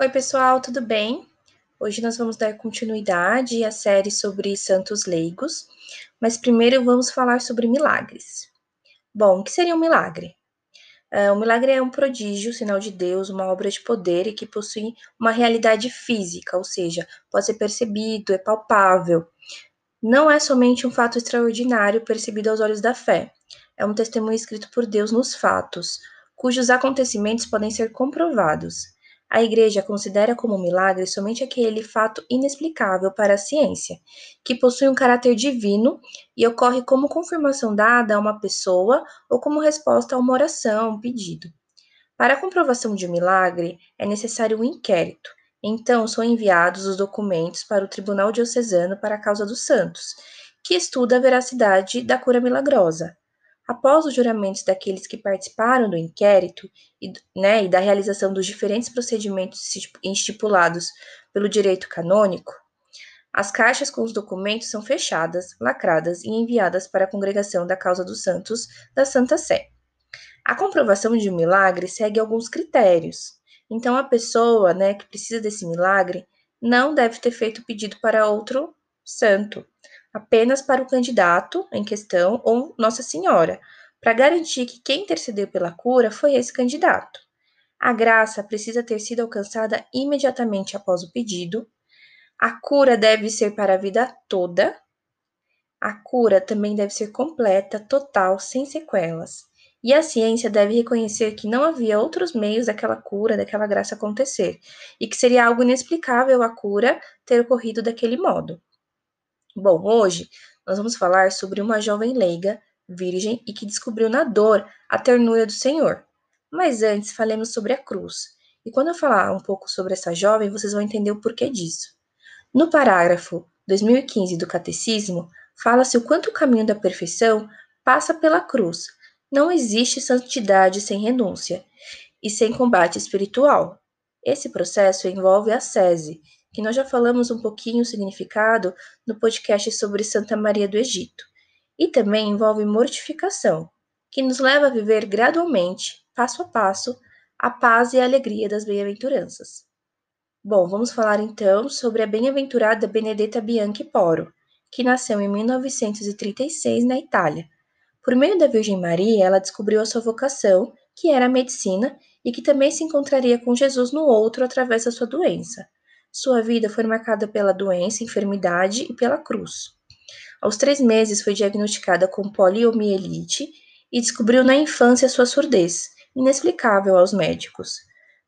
Oi, pessoal, tudo bem? Hoje nós vamos dar continuidade à série sobre santos leigos, mas primeiro vamos falar sobre milagres. Bom, o que seria um milagre? Uh, o milagre é um prodígio, sinal de Deus, uma obra de poder e que possui uma realidade física, ou seja, pode ser percebido, é palpável. Não é somente um fato extraordinário percebido aos olhos da fé, é um testemunho escrito por Deus nos fatos, cujos acontecimentos podem ser comprovados. A Igreja considera como milagre somente aquele fato inexplicável para a ciência, que possui um caráter divino e ocorre como confirmação dada a uma pessoa ou como resposta a uma oração, um pedido. Para a comprovação de um milagre, é necessário um inquérito. Então, são enviados os documentos para o Tribunal Diocesano para a Causa dos Santos, que estuda a veracidade da cura milagrosa. Após os juramentos daqueles que participaram do inquérito e, né, e da realização dos diferentes procedimentos estipulados pelo direito canônico, as caixas com os documentos são fechadas, lacradas e enviadas para a congregação da Causa dos Santos da Santa Sé. A comprovação de um milagre segue alguns critérios. Então, a pessoa né, que precisa desse milagre não deve ter feito pedido para outro santo, apenas para o candidato em questão ou Nossa Senhora, para garantir que quem intercedeu pela cura foi esse candidato. A graça precisa ter sido alcançada imediatamente após o pedido. A cura deve ser para a vida toda. A cura também deve ser completa, total, sem sequelas. E a ciência deve reconhecer que não havia outros meios daquela cura, daquela graça acontecer, e que seria algo inexplicável a cura ter ocorrido daquele modo. Bom, hoje nós vamos falar sobre uma jovem leiga, virgem e que descobriu na dor a ternura do Senhor. Mas antes, falemos sobre a cruz. E quando eu falar um pouco sobre essa jovem, vocês vão entender o porquê disso. No parágrafo 2015 do Catecismo, fala-se o quanto o caminho da perfeição passa pela cruz. Não existe santidade sem renúncia e sem combate espiritual. Esse processo envolve a sese, que nós já falamos um pouquinho o significado no podcast sobre Santa Maria do Egito. E também envolve mortificação, que nos leva a viver gradualmente, passo a passo, a paz e a alegria das bem-aventuranças. Bom, vamos falar então sobre a bem-aventurada Benedetta Bianchi Poro, que nasceu em 1936 na Itália. Por meio da Virgem Maria, ela descobriu a sua vocação, que era a medicina, e que também se encontraria com Jesus no outro através da sua doença. Sua vida foi marcada pela doença, enfermidade e pela cruz. Aos três meses foi diagnosticada com poliomielite e descobriu na infância sua surdez, inexplicável aos médicos.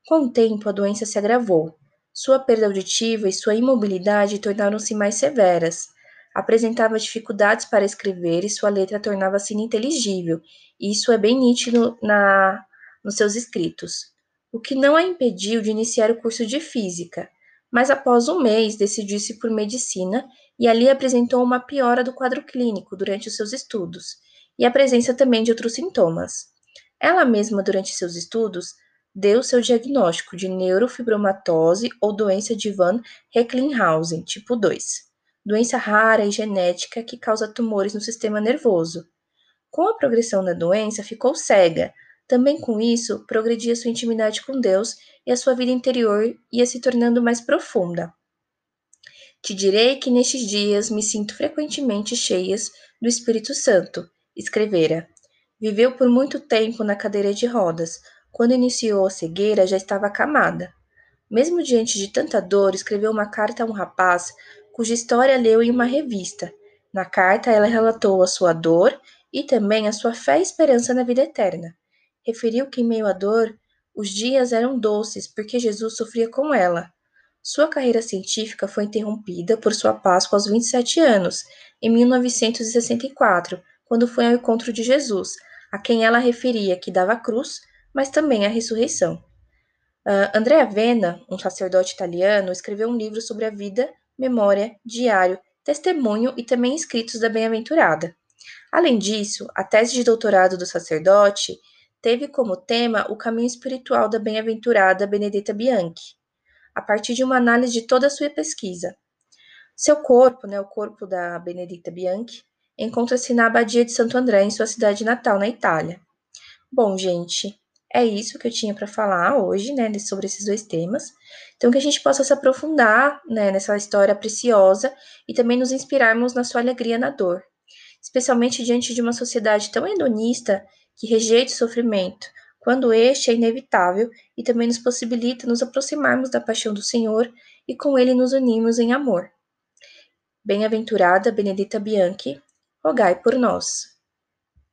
Com o tempo, a doença se agravou. Sua perda auditiva e sua imobilidade tornaram-se mais severas. Apresentava dificuldades para escrever e sua letra tornava-se ininteligível, e isso é bem nítido na, nos seus escritos. O que não a impediu de iniciar o curso de física, mas após um mês decidiu-se por medicina e ali apresentou uma piora do quadro clínico durante os seus estudos e a presença também de outros sintomas. Ela mesma, durante seus estudos, deu seu diagnóstico de neurofibromatose ou doença de Van Recklinghausen, tipo 2, doença rara e genética que causa tumores no sistema nervoso. Com a progressão da doença, ficou cega. Também com isso, progredia sua intimidade com Deus e a sua vida interior ia se tornando mais profunda. Te direi que nestes dias me sinto frequentemente cheias do Espírito Santo, escrevera. Viveu por muito tempo na cadeira de rodas. Quando iniciou a cegueira, já estava acamada. Mesmo diante de tanta dor, escreveu uma carta a um rapaz cuja história leu em uma revista. Na carta, ela relatou a sua dor e também a sua fé e esperança na vida eterna. Referiu que, em meio à dor, os dias eram doces porque Jesus sofria com ela. Sua carreira científica foi interrompida por sua Páscoa aos 27 anos, em 1964, quando foi ao encontro de Jesus, a quem ela referia que dava a cruz, mas também a ressurreição. Uh, Andrea Avena, um sacerdote italiano, escreveu um livro sobre a vida, memória, diário, testemunho e também escritos da bem-aventurada. Além disso, a tese de doutorado do sacerdote teve como tema o caminho espiritual da bem-aventurada Benedetta Bianchi, a partir de uma análise de toda a sua pesquisa. Seu corpo, né, o corpo da Benedetta Bianchi, encontra-se na Abadia de Santo André, em sua cidade natal, na Itália. Bom, gente, É isso que eu tinha para falar hoje, né, sobre esses dois temas. Então, que a gente possa se aprofundar né, nessa história preciosa e também nos inspirarmos na sua alegria na dor, especialmente diante de uma sociedade tão hedonista que rejeita o sofrimento, quando este é inevitável e também nos possibilita nos aproximarmos da paixão do Senhor e com ele nos unirmos em amor. Bem-aventurada Benedita Bianchi, rogai por nós.